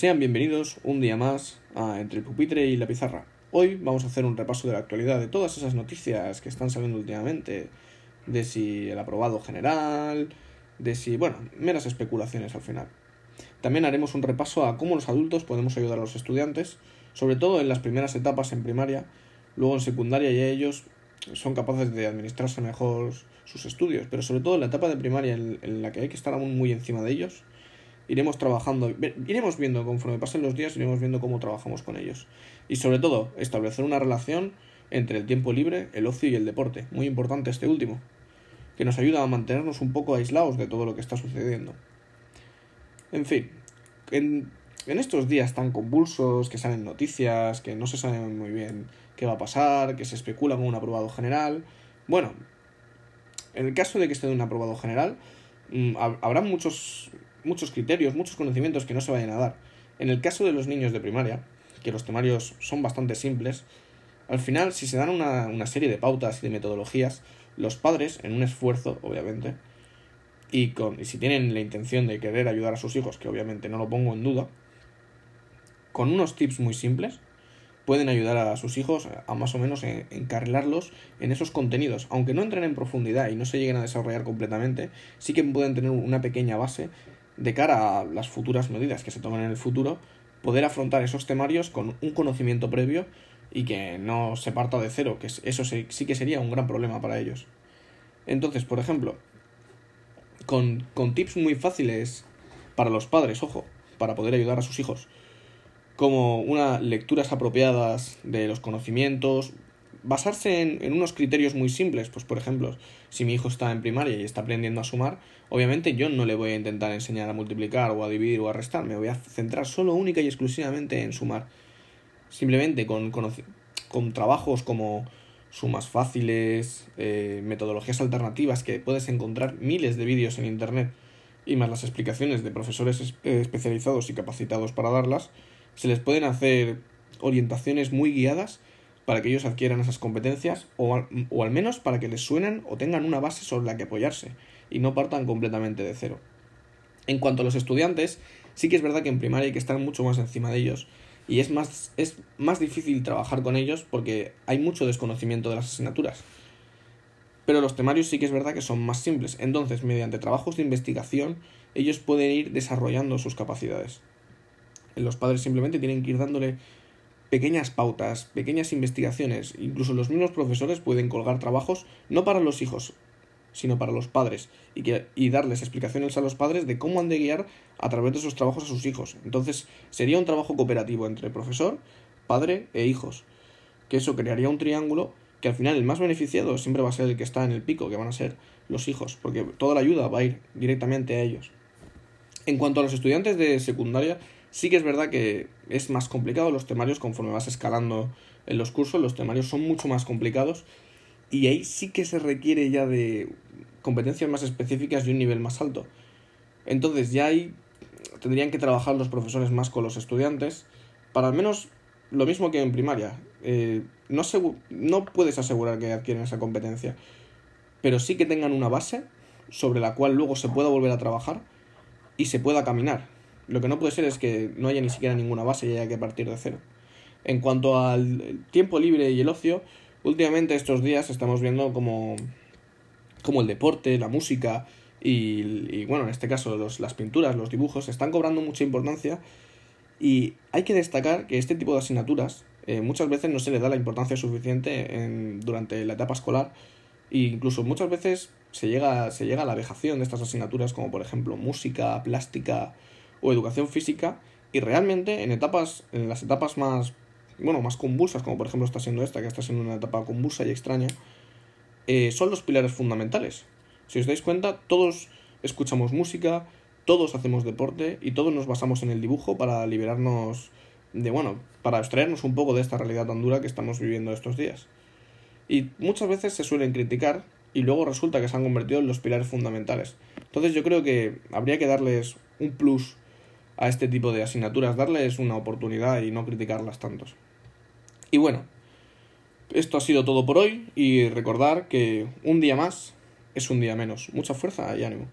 Sean bienvenidos un día más a Entre el pupitre y la pizarra. Hoy vamos a hacer un repaso de la actualidad de todas esas noticias que están saliendo últimamente, de si el aprobado general, de si, bueno, meras especulaciones al final. También haremos un repaso a cómo los adultos podemos ayudar a los estudiantes, sobre todo en las primeras etapas en primaria, luego en secundaria ya ellos son capaces de administrarse mejor sus estudios, pero sobre todo en la etapa de primaria en, la que hay que estar aún muy encima de ellos, iremos trabajando, iremos viendo conforme pasen los días, iremos viendo cómo trabajamos con ellos. Y sobre todo, establecer una relación entre el tiempo libre, el ocio y el deporte, muy importante este último, que nos ayuda a mantenernos un poco aislados de todo lo que está sucediendo. En fin, en, estos días tan convulsos, que salen noticias, que no se sabe muy bien qué va a pasar, que se especula con un aprobado general, bueno, en el caso de que esté un aprobado general, mm, habrá muchos, muchos criterios, muchos conocimientos que no se vayan a dar. En el caso de los niños de primaria, que los temarios son bastante simples, al final, si se dan una, una serie de pautas y de metodologías, los padres, en un esfuerzo, obviamente, y, con, y si tienen la intención de querer ayudar a sus hijos, que obviamente no lo pongo en duda, con unos tips muy simples, pueden ayudar a sus hijos a más o menos encarrilarlos en esos contenidos. Aunque no entren en profundidad y no se lleguen a desarrollar completamente, sí que pueden tener una pequeña base de cara a las futuras medidas que se tomen en el futuro, poder afrontar esos temarios con un conocimiento previo y que no se parta de cero, que eso sí que sería un gran problema para ellos. Entonces, por ejemplo, con, con tips muy fáciles para los padres, ojo, para poder ayudar a sus hijos como unas lecturas apropiadas de los conocimientos, basarse en, unos criterios muy simples, pues por ejemplo, si mi hijo está en primaria y está aprendiendo a sumar, obviamente yo no le voy a intentar enseñar a multiplicar o a dividir o a restar, me voy a centrar solo única y exclusivamente en sumar. Simplemente con, con, trabajos como sumas fáciles, eh, metodologías alternativas que puedes encontrar miles de vídeos en internet y más las explicaciones de profesores especializados y capacitados para darlas, se les pueden hacer orientaciones muy guiadas para que ellos adquieran esas competencias o al, o al menos para que les suenen o tengan una base sobre la que apoyarse y no partan completamente de cero. En cuanto a los estudiantes, sí que es verdad que en primaria hay que estar mucho más encima de ellos y es más, es más difícil trabajar con ellos porque hay mucho desconocimiento de las asignaturas. Pero los temarios sí que es verdad que son más simples, entonces mediante trabajos de investigación ellos pueden ir desarrollando sus capacidades. Los padres simplemente tienen que ir dándole pequeñas pautas, pequeñas investigaciones. Incluso los mismos profesores pueden colgar trabajos no para los hijos, sino para los padres y, que, y darles explicaciones a los padres de cómo han de guiar a través de esos trabajos a sus hijos. Entonces sería un trabajo cooperativo entre profesor, padre e hijos, que eso crearía un triángulo que al final el más beneficiado siempre va a ser el que está en el pico, que van a ser los hijos, porque toda la ayuda va a ir directamente a ellos. En cuanto a los estudiantes de secundaria, Sí que es verdad que es más complicado los temarios conforme vas escalando en los cursos, los temarios son mucho más complicados y ahí sí que se requiere ya de competencias más específicas y un nivel más alto. Entonces ya ahí tendrían que trabajar los profesores más con los estudiantes para al menos lo mismo que en primaria. Eh, no, no puedes asegurar que adquieren esa competencia, pero sí que tengan una base sobre la cual luego se pueda volver a trabajar y se pueda caminar lo que no puede ser es que no haya ni siquiera ninguna base y haya que partir de cero. En cuanto al tiempo libre y el ocio, últimamente estos días estamos viendo como, como el deporte, la música y, bueno, en este caso los, las pinturas, los dibujos, están cobrando mucha importancia y hay que destacar que este tipo de asignaturas eh, muchas veces no se le da la importancia suficiente en, durante la etapa escolar e incluso muchas veces se llega, se llega a la vejación de estas asignaturas como por ejemplo música, plástica, o educación física y realmente en etapas en las etapas más bueno más convulsas como por ejemplo está siendo esta que está siendo una etapa convulsa y extraña eh, son los pilares fundamentales. Si os dais cuenta todos escuchamos música todos hacemos deporte y todos nos basamos en el dibujo para liberarnos de bueno para extraernos un poco de esta realidad tan dura que estamos viviendo estos días. Y muchas veces se suelen criticar y luego resulta que se han convertido en los pilares fundamentales. Entonces yo creo que habría que darles un plus a este tipo de asignaturas, darles una oportunidad y no criticarlas tantos. Y bueno, esto ha sido todo por hoy y recordar que un día más es un día menos. Mucha fuerza y ánimo.